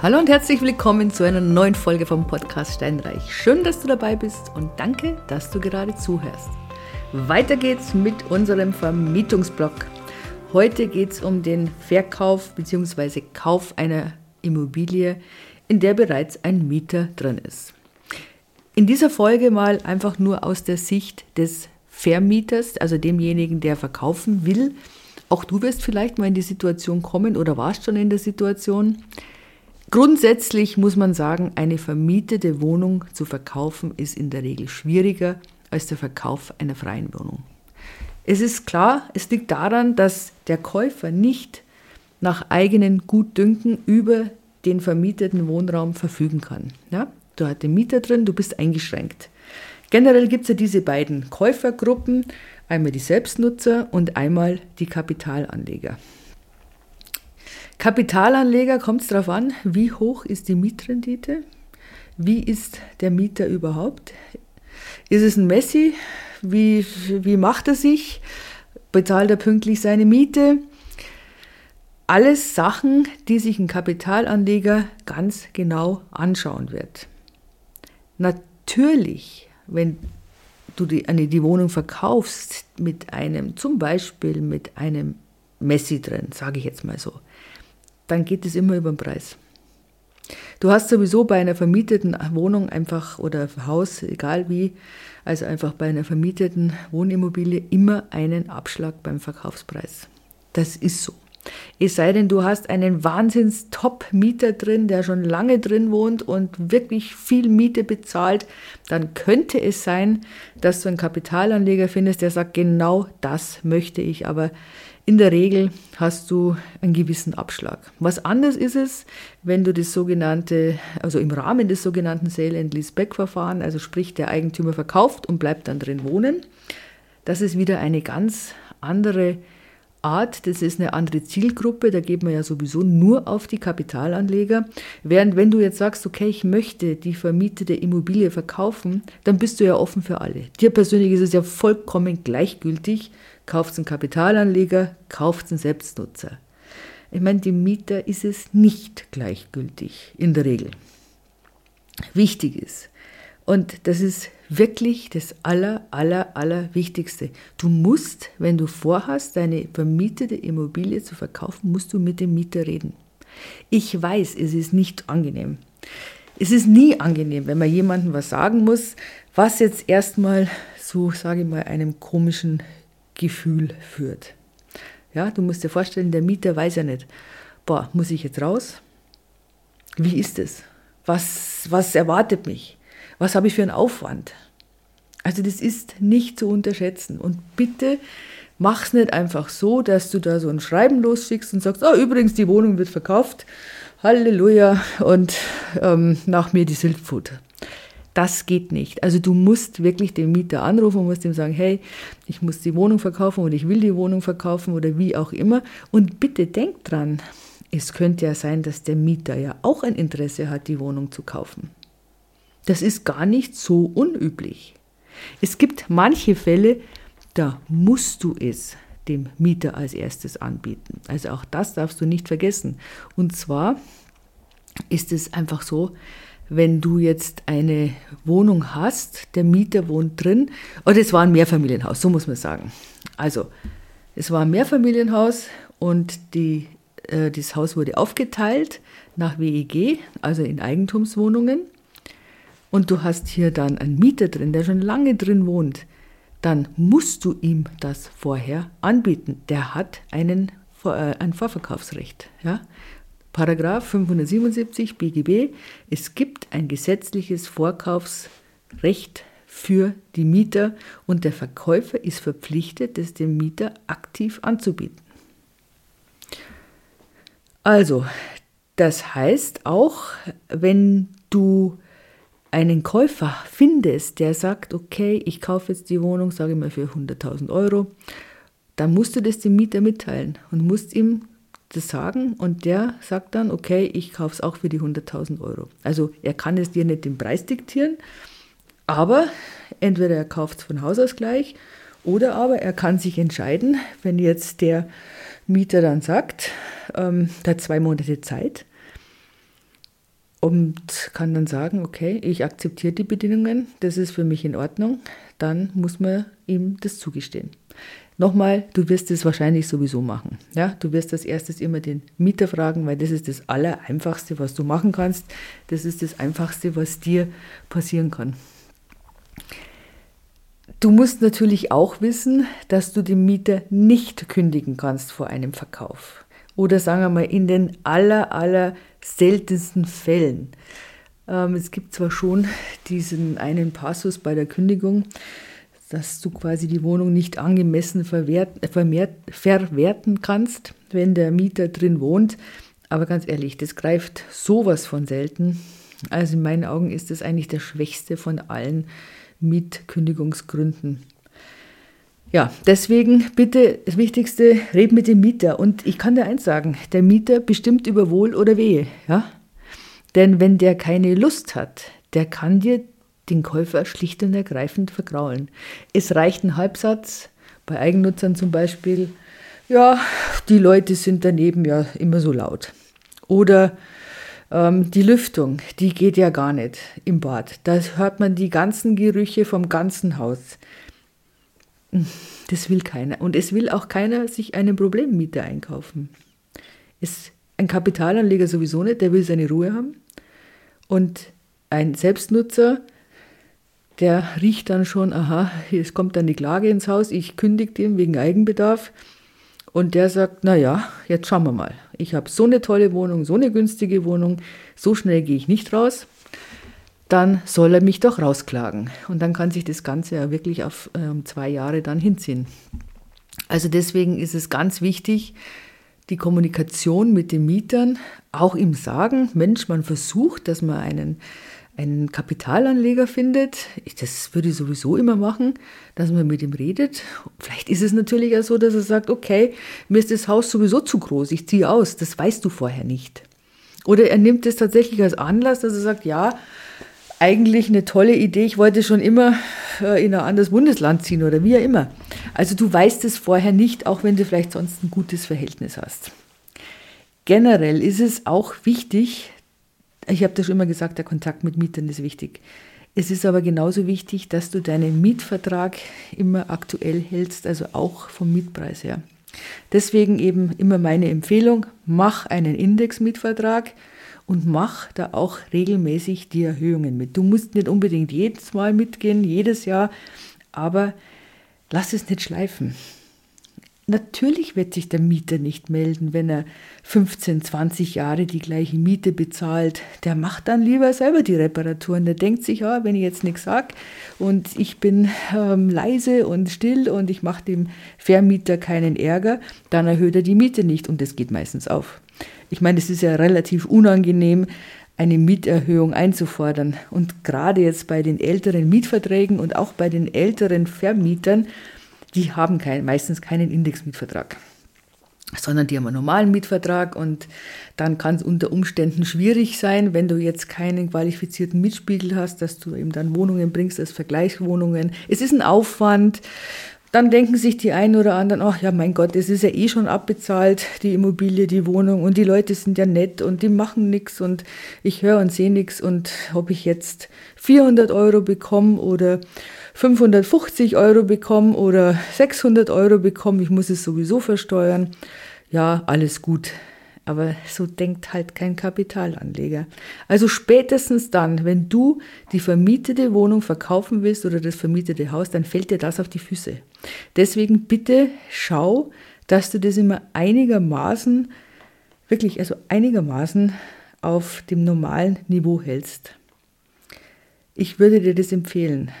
Hallo und herzlich willkommen zu einer neuen Folge vom Podcast Steinreich. Schön, dass du dabei bist und danke, dass du gerade zuhörst. Weiter geht's mit unserem Vermietungsblog. Heute geht es um den Verkauf bzw. Kauf einer Immobilie, in der bereits ein Mieter drin ist. In dieser Folge mal einfach nur aus der Sicht des Vermieters, also demjenigen, der verkaufen will. Auch du wirst vielleicht mal in die Situation kommen oder warst schon in der Situation. Grundsätzlich muss man sagen, eine vermietete Wohnung zu verkaufen ist in der Regel schwieriger als der Verkauf einer freien Wohnung. Es ist klar, es liegt daran, dass der Käufer nicht nach eigenen Gutdünken über den vermieteten Wohnraum verfügen kann. Ja? Du hast den Mieter drin, du bist eingeschränkt. Generell gibt es ja diese beiden Käufergruppen, einmal die Selbstnutzer und einmal die Kapitalanleger. Kapitalanleger kommt es darauf an, wie hoch ist die Mietrendite, wie ist der Mieter überhaupt. Ist es ein Messi? Wie, wie macht er sich? Bezahlt er pünktlich seine Miete? Alles Sachen, die sich ein Kapitalanleger ganz genau anschauen wird. Natürlich, wenn du die, eine, die Wohnung verkaufst mit einem, zum Beispiel mit einem Messi drin, sage ich jetzt mal so, dann geht es immer über den Preis. Du hast sowieso bei einer vermieteten Wohnung einfach oder Haus, egal wie, also einfach bei einer vermieteten Wohnimmobilie immer einen Abschlag beim Verkaufspreis. Das ist so. Es sei denn, du hast einen Wahnsinns-Top-Mieter drin, der schon lange drin wohnt und wirklich viel Miete bezahlt, dann könnte es sein, dass du einen Kapitalanleger findest, der sagt, genau das möchte ich, aber in der Regel hast du einen gewissen Abschlag. Was anders ist es, wenn du das sogenannte, also im Rahmen des sogenannten Sale and Leaseback Verfahren, also sprich der Eigentümer verkauft und bleibt dann drin wohnen. Das ist wieder eine ganz andere Art, das ist eine andere Zielgruppe, da geht man ja sowieso nur auf die Kapitalanleger. Während wenn du jetzt sagst, okay, ich möchte die vermietete Immobilie verkaufen, dann bist du ja offen für alle. Dir persönlich ist es ja vollkommen gleichgültig, kauft es ein Kapitalanleger, kauft ein Selbstnutzer. Ich meine, dem Mieter ist es nicht gleichgültig in der Regel. Wichtig ist, und das ist wirklich das aller, aller, aller Wichtigste. Du musst, wenn du vorhast, deine vermietete Immobilie zu verkaufen, musst du mit dem Mieter reden. Ich weiß, es ist nicht angenehm. Es ist nie angenehm, wenn man jemandem was sagen muss, was jetzt erstmal so, sage ich mal, einem komischen Gefühl führt. Ja, du musst dir vorstellen, der Mieter weiß ja nicht, boah, muss ich jetzt raus? Wie ist es? Was, was erwartet mich? Was habe ich für einen Aufwand? Also das ist nicht zu unterschätzen. Und bitte mach es nicht einfach so, dass du da so ein Schreiben losschickst und sagst, oh, übrigens, die Wohnung wird verkauft. Halleluja. Und ähm, nach mir die Siltfood. Das geht nicht. Also du musst wirklich den Mieter anrufen und musst ihm sagen, hey, ich muss die Wohnung verkaufen oder ich will die Wohnung verkaufen oder wie auch immer. Und bitte denk dran, es könnte ja sein, dass der Mieter ja auch ein Interesse hat, die Wohnung zu kaufen. Das ist gar nicht so unüblich. Es gibt manche Fälle, da musst du es dem Mieter als erstes anbieten. Also auch das darfst du nicht vergessen. Und zwar ist es einfach so, wenn du jetzt eine Wohnung hast, der Mieter wohnt drin, oder es war ein Mehrfamilienhaus, so muss man sagen. Also, es war ein Mehrfamilienhaus und die, äh, das Haus wurde aufgeteilt nach WEG, also in Eigentumswohnungen und du hast hier dann einen Mieter drin, der schon lange drin wohnt, dann musst du ihm das vorher anbieten. Der hat einen, äh, ein Vorverkaufsrecht. Ja? Paragraph 577 BGB, es gibt ein gesetzliches Vorkaufsrecht für die Mieter und der Verkäufer ist verpflichtet, es dem Mieter aktiv anzubieten. Also, das heißt auch, wenn du einen Käufer findest, der sagt, okay, ich kaufe jetzt die Wohnung, sage ich mal für 100.000 Euro, dann musst du das dem Mieter mitteilen und musst ihm das sagen und der sagt dann, okay, ich kaufe es auch für die 100.000 Euro. Also er kann es dir nicht den Preis diktieren, aber entweder er kauft es von Haus aus gleich oder aber er kann sich entscheiden, wenn jetzt der Mieter dann sagt, ähm, hat zwei Monate Zeit, und kann dann sagen, okay, ich akzeptiere die Bedingungen, das ist für mich in Ordnung, dann muss man ihm das zugestehen. Nochmal, du wirst es wahrscheinlich sowieso machen. Ja, du wirst als erstes immer den Mieter fragen, weil das ist das Allereinfachste, was du machen kannst. Das ist das Einfachste, was dir passieren kann. Du musst natürlich auch wissen, dass du dem Mieter nicht kündigen kannst vor einem Verkauf. Oder sagen wir mal, in den aller, aller seltensten Fällen. Ähm, es gibt zwar schon diesen einen Passus bei der Kündigung, dass du quasi die Wohnung nicht angemessen verwert, vermehrt, verwerten kannst, wenn der Mieter drin wohnt. Aber ganz ehrlich, das greift sowas von selten. Also in meinen Augen ist das eigentlich der schwächste von allen Mietkündigungsgründen. Ja, deswegen bitte das Wichtigste, red mit dem Mieter. Und ich kann dir eins sagen, der Mieter bestimmt über Wohl oder Wehe. Ja? Denn wenn der keine Lust hat, der kann dir den Käufer schlicht und ergreifend vergraulen. Es reicht ein Halbsatz, bei Eigennutzern zum Beispiel, ja, die Leute sind daneben ja immer so laut. Oder ähm, die Lüftung, die geht ja gar nicht im Bad. Da hört man die ganzen Gerüche vom ganzen Haus. Das will keiner. Und es will auch keiner sich einen Problemmieter einkaufen. Es, ein Kapitalanleger sowieso nicht, der will seine Ruhe haben. Und ein Selbstnutzer, der riecht dann schon, aha, es kommt dann die Klage ins Haus, ich kündige dem wegen Eigenbedarf. Und der sagt, na ja, jetzt schauen wir mal. Ich habe so eine tolle Wohnung, so eine günstige Wohnung, so schnell gehe ich nicht raus. Dann soll er mich doch rausklagen. Und dann kann sich das Ganze ja wirklich auf äh, zwei Jahre dann hinziehen. Also deswegen ist es ganz wichtig, die Kommunikation mit den Mietern, auch im Sagen, Mensch, man versucht, dass man einen einen Kapitalanleger findet, das würde ich sowieso immer machen, dass man mit ihm redet. Vielleicht ist es natürlich auch so, dass er sagt, okay, mir ist das Haus sowieso zu groß, ich ziehe aus, das weißt du vorher nicht. Oder er nimmt es tatsächlich als Anlass, dass er sagt, ja, eigentlich eine tolle Idee, ich wollte schon immer äh, in ein anderes Bundesland ziehen oder wie auch immer. Also du weißt es vorher nicht, auch wenn du vielleicht sonst ein gutes Verhältnis hast. Generell ist es auch wichtig, ich habe das schon immer gesagt, der Kontakt mit Mietern ist wichtig. Es ist aber genauso wichtig, dass du deinen Mietvertrag immer aktuell hältst, also auch vom Mietpreis her. Deswegen eben immer meine Empfehlung, mach einen Indexmietvertrag und mach da auch regelmäßig die Erhöhungen mit. Du musst nicht unbedingt jedes Mal mitgehen, jedes Jahr, aber lass es nicht schleifen. Natürlich wird sich der Mieter nicht melden, wenn er 15, 20 Jahre die gleiche Miete bezahlt. Der macht dann lieber selber die Reparaturen. Der denkt sich, ja, wenn ich jetzt nichts sage und ich bin ähm, leise und still und ich mache dem Vermieter keinen Ärger, dann erhöht er die Miete nicht und das geht meistens auf. Ich meine, es ist ja relativ unangenehm, eine Mieterhöhung einzufordern. Und gerade jetzt bei den älteren Mietverträgen und auch bei den älteren Vermietern, die haben kein, meistens keinen Indexmietvertrag, sondern die haben einen normalen Mietvertrag und dann kann es unter Umständen schwierig sein, wenn du jetzt keinen qualifizierten Mietspiegel hast, dass du eben dann Wohnungen bringst als Vergleichswohnungen. Es ist ein Aufwand. Dann denken sich die einen oder anderen, ach ja, mein Gott, es ist ja eh schon abbezahlt, die Immobilie, die Wohnung und die Leute sind ja nett und die machen nichts und ich höre und sehe nichts und ob ich jetzt 400 Euro bekomme oder 550 Euro bekomme oder 600 Euro bekomme, ich muss es sowieso versteuern. Ja, alles gut. Aber so denkt halt kein Kapitalanleger. Also spätestens dann, wenn du die vermietete Wohnung verkaufen willst oder das vermietete Haus, dann fällt dir das auf die Füße. Deswegen bitte schau, dass du das immer einigermaßen, wirklich also einigermaßen auf dem normalen Niveau hältst. Ich würde dir das empfehlen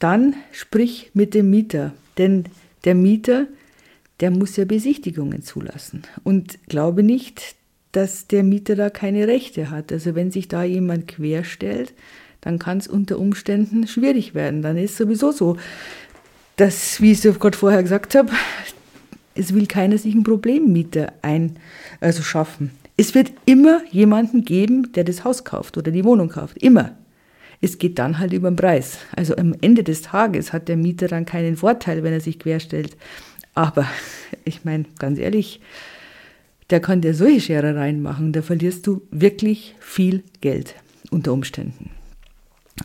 dann sprich mit dem Mieter, denn der Mieter, der muss ja Besichtigungen zulassen. Und glaube nicht, dass der Mieter da keine Rechte hat. Also wenn sich da jemand querstellt, dann kann es unter Umständen schwierig werden. Dann ist sowieso so, dass, wie ich es gerade vorher gesagt habe, es will keiner sich einen Problemmieter ein, also schaffen. Es wird immer jemanden geben, der das Haus kauft oder die Wohnung kauft. Immer. Es geht dann halt über den Preis. Also am Ende des Tages hat der Mieter dann keinen Vorteil, wenn er sich querstellt. Aber ich meine, ganz ehrlich, der kann dir solche Scherereien machen, da verlierst du wirklich viel Geld unter Umständen.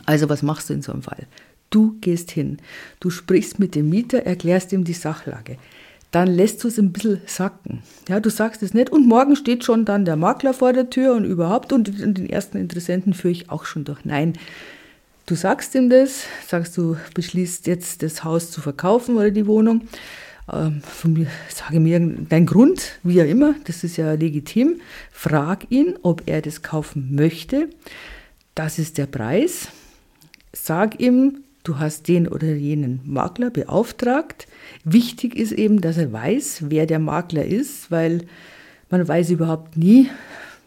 Also was machst du in so einem Fall? Du gehst hin, du sprichst mit dem Mieter, erklärst ihm die Sachlage. Dann lässt du es ein bisschen sacken. Ja, du sagst es nicht und morgen steht schon dann der Makler vor der Tür und überhaupt und den ersten Interessenten führe ich auch schon durch. Nein, du sagst ihm das, sagst du beschließt jetzt das Haus zu verkaufen oder die Wohnung. Ähm, von mir, sage mir dein Grund, wie auch immer, das ist ja legitim. Frag ihn, ob er das kaufen möchte. Das ist der Preis. Sag ihm, du hast den oder jenen Makler beauftragt. Wichtig ist eben, dass er weiß, wer der Makler ist, weil man weiß überhaupt nie,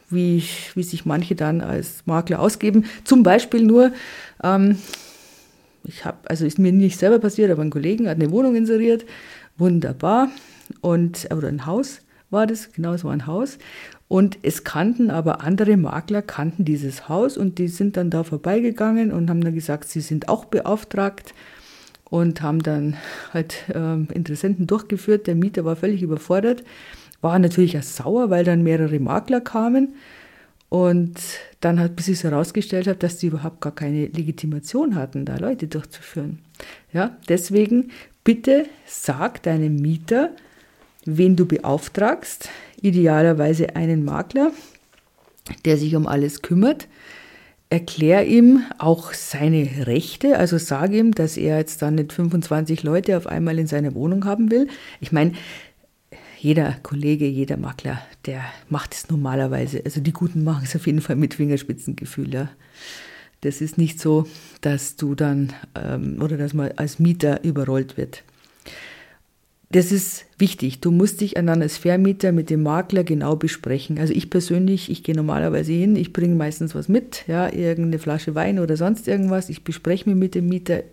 wie, wie sich manche dann als Makler ausgeben. Zum Beispiel nur, ähm, ich habe, also ist mir nicht selber passiert, aber ein Kollegen hat eine Wohnung inseriert, wunderbar, und, oder ein Haus war das, genau, war ein Haus. Und es kannten aber andere Makler, kannten dieses Haus und die sind dann da vorbeigegangen und haben dann gesagt, sie sind auch beauftragt und haben dann halt äh, Interessenten durchgeführt. Der Mieter war völlig überfordert, war natürlich auch sauer, weil dann mehrere Makler kamen. Und dann hat, bis ich es herausgestellt habe, dass die überhaupt gar keine Legitimation hatten, da Leute durchzuführen. Ja, deswegen bitte sag deinem Mieter, wen du beauftragst, idealerweise einen Makler, der sich um alles kümmert. Erklär ihm auch seine Rechte, also sage ihm, dass er jetzt dann nicht 25 Leute auf einmal in seiner Wohnung haben will. Ich meine, jeder Kollege, jeder Makler, der macht es normalerweise. Also die Guten machen es auf jeden Fall mit Fingerspitzengefühl. Ja. Das ist nicht so, dass du dann ähm, oder dass man als Mieter überrollt wird das ist wichtig. Du musst dich dann als Vermieter mit dem Makler genau besprechen. Also ich persönlich, ich gehe normalerweise hin, ich bringe meistens was mit, ja, irgendeine Flasche Wein oder sonst irgendwas. Ich bespreche mich mit dem Mieter.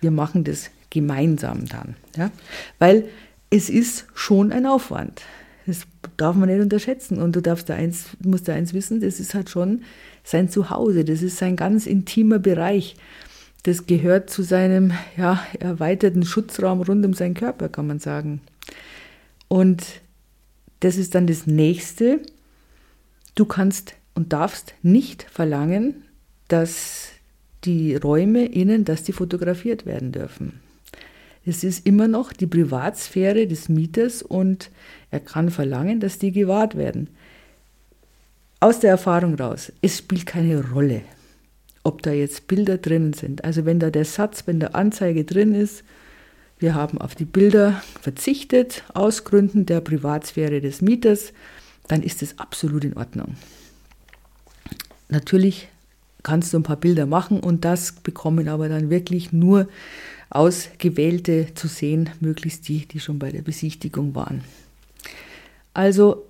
Wir machen das gemeinsam dann, ja, weil es ist schon ein Aufwand. Das darf man nicht unterschätzen. Und du darfst da eins, musst da eins wissen, das ist halt schon sein Zuhause. Das ist sein ganz intimer Bereich das gehört zu seinem ja, erweiterten Schutzraum rund um seinen Körper, kann man sagen. Und das ist dann das Nächste. Du kannst und darfst nicht verlangen, dass die Räume innen, dass die fotografiert werden dürfen. Es ist immer noch die Privatsphäre des Mieters und er kann verlangen, dass die gewahrt werden. Aus der Erfahrung raus, es spielt keine Rolle, ob da jetzt Bilder drin sind. Also wenn da der Satz, wenn der Anzeige drin ist, wir haben auf die Bilder verzichtet aus Gründen der Privatsphäre des Mieters, dann ist es absolut in Ordnung. Natürlich kannst du ein paar Bilder machen und das bekommen aber dann wirklich nur ausgewählte zu sehen, möglichst die, die schon bei der Besichtigung waren. Also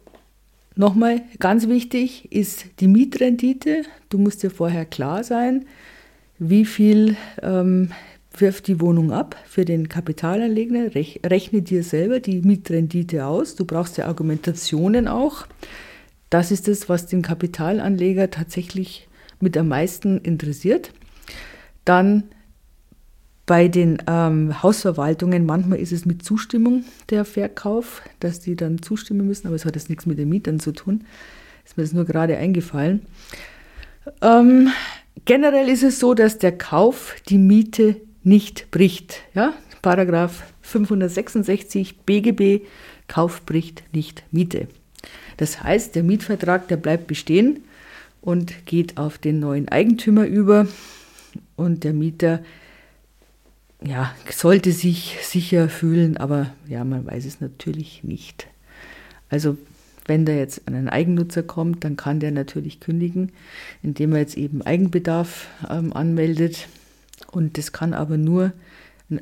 Nochmal ganz wichtig ist die Mietrendite. Du musst dir vorher klar sein, wie viel ähm, wirft die Wohnung ab für den Kapitalanleger. Rechne dir selber die Mietrendite aus. Du brauchst ja Argumentationen auch. Das ist es, was den Kapitalanleger tatsächlich mit am meisten interessiert. Dann bei den ähm, Hausverwaltungen, manchmal ist es mit Zustimmung der Verkauf, dass die dann zustimmen müssen, aber es hat jetzt nichts mit den Mietern zu tun. Ist mir das nur gerade eingefallen. Ähm, generell ist es so, dass der Kauf die Miete nicht bricht. Ja? Paragraph 566 BGB, Kauf bricht nicht Miete. Das heißt, der Mietvertrag, der bleibt bestehen und geht auf den neuen Eigentümer über und der Mieter ja, sollte sich sicher fühlen, aber ja, man weiß es natürlich nicht. Also wenn da jetzt ein Eigennutzer kommt, dann kann der natürlich kündigen, indem er jetzt eben Eigenbedarf ähm, anmeldet. Und das kann aber nur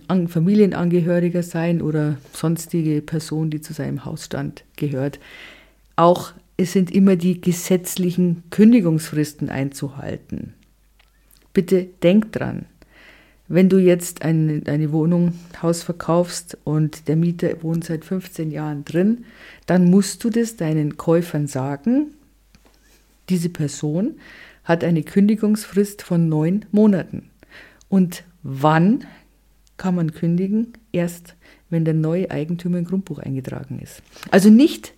ein Familienangehöriger sein oder sonstige Person, die zu seinem Hausstand gehört. Auch es sind immer die gesetzlichen Kündigungsfristen einzuhalten. Bitte denkt dran, wenn du jetzt eine, eine Wohnung, Haus verkaufst und der Mieter wohnt seit 15 Jahren drin, dann musst du das deinen Käufern sagen. Diese Person hat eine Kündigungsfrist von neun Monaten. Und wann kann man kündigen? Erst, wenn der neue Eigentümer im Grundbuch eingetragen ist. Also nicht,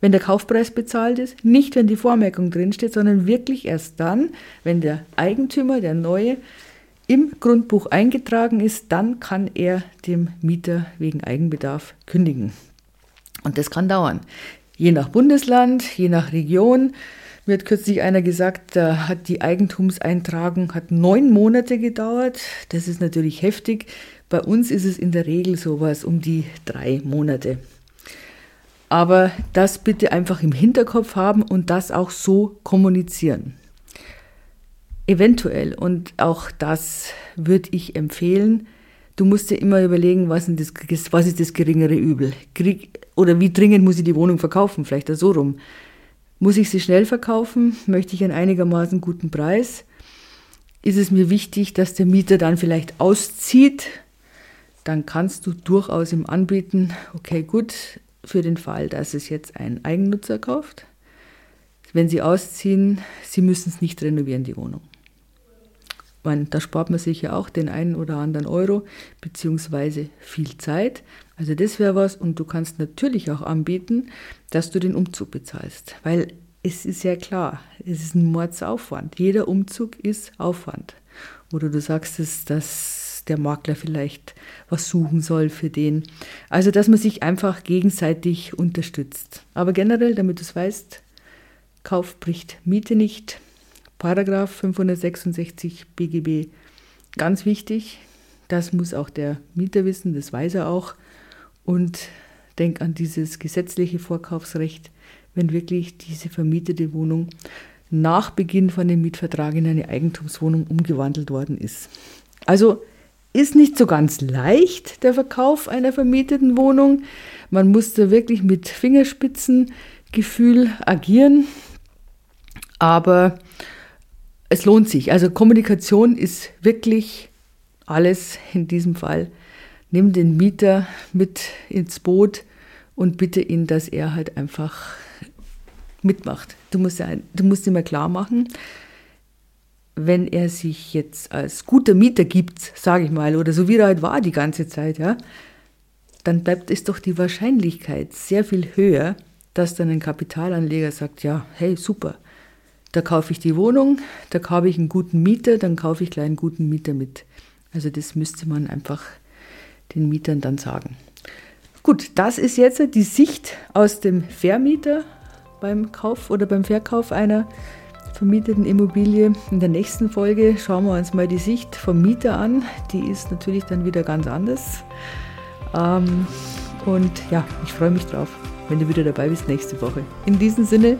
wenn der Kaufpreis bezahlt ist, nicht wenn die Vormerkung drinsteht, sondern wirklich erst dann, wenn der Eigentümer, der Neue, im Grundbuch eingetragen ist, dann kann er dem Mieter wegen Eigenbedarf kündigen. Und das kann dauern. Je nach Bundesland, je nach Region. Mir hat kürzlich einer gesagt, da hat die Eigentumseintragung hat neun Monate gedauert. Das ist natürlich heftig. Bei uns ist es in der Regel sowas um die drei Monate. Aber das bitte einfach im Hinterkopf haben und das auch so kommunizieren. Eventuell, und auch das würde ich empfehlen, du musst dir immer überlegen, was, das, was ist das geringere Übel? Krieg, oder wie dringend muss ich die Wohnung verkaufen? Vielleicht so rum. Muss ich sie schnell verkaufen? Möchte ich einen einigermaßen guten Preis? Ist es mir wichtig, dass der Mieter dann vielleicht auszieht? Dann kannst du durchaus ihm anbieten, okay, gut, für den Fall, dass es jetzt ein Eigennutzer kauft. Wenn Sie ausziehen, Sie müssen es nicht renovieren, die Wohnung. Meine, da spart man sich ja auch den einen oder anderen Euro, beziehungsweise viel Zeit. Also das wäre was. Und du kannst natürlich auch anbieten, dass du den Umzug bezahlst. Weil es ist ja klar, es ist ein Mordsaufwand. Jeder Umzug ist Aufwand. Oder du sagst es, dass der Makler vielleicht was suchen soll für den. Also, dass man sich einfach gegenseitig unterstützt. Aber generell, damit du es weißt, Kauf bricht Miete nicht. Paragraph 566 BGB, ganz wichtig. Das muss auch der Mieter wissen, das weiß er auch. Und denk an dieses gesetzliche Vorkaufsrecht, wenn wirklich diese vermietete Wohnung nach Beginn von dem Mietvertrag in eine Eigentumswohnung umgewandelt worden ist. Also ist nicht so ganz leicht, der Verkauf einer vermieteten Wohnung. Man muss da wirklich mit Fingerspitzengefühl agieren. Aber es lohnt sich. Also Kommunikation ist wirklich alles in diesem Fall. Nimm den Mieter mit ins Boot und bitte ihn, dass er halt einfach mitmacht. Du musst, ja, du musst ihm klar machen, wenn er sich jetzt als guter Mieter gibt, sage ich mal, oder so wie er halt war die ganze Zeit, ja, dann bleibt es doch die Wahrscheinlichkeit sehr viel höher, dass dann ein Kapitalanleger sagt, ja, hey, super, da kaufe ich die Wohnung, da kaufe ich einen guten Mieter, dann kaufe ich gleich einen guten Mieter mit. Also das müsste man einfach den Mietern dann sagen. Gut, das ist jetzt die Sicht aus dem Vermieter beim Kauf oder beim Verkauf einer vermieteten Immobilie. In der nächsten Folge schauen wir uns mal die Sicht vom Mieter an. Die ist natürlich dann wieder ganz anders. Ähm, und ja, ich freue mich drauf, wenn du wieder dabei bist nächste Woche. In diesem Sinne,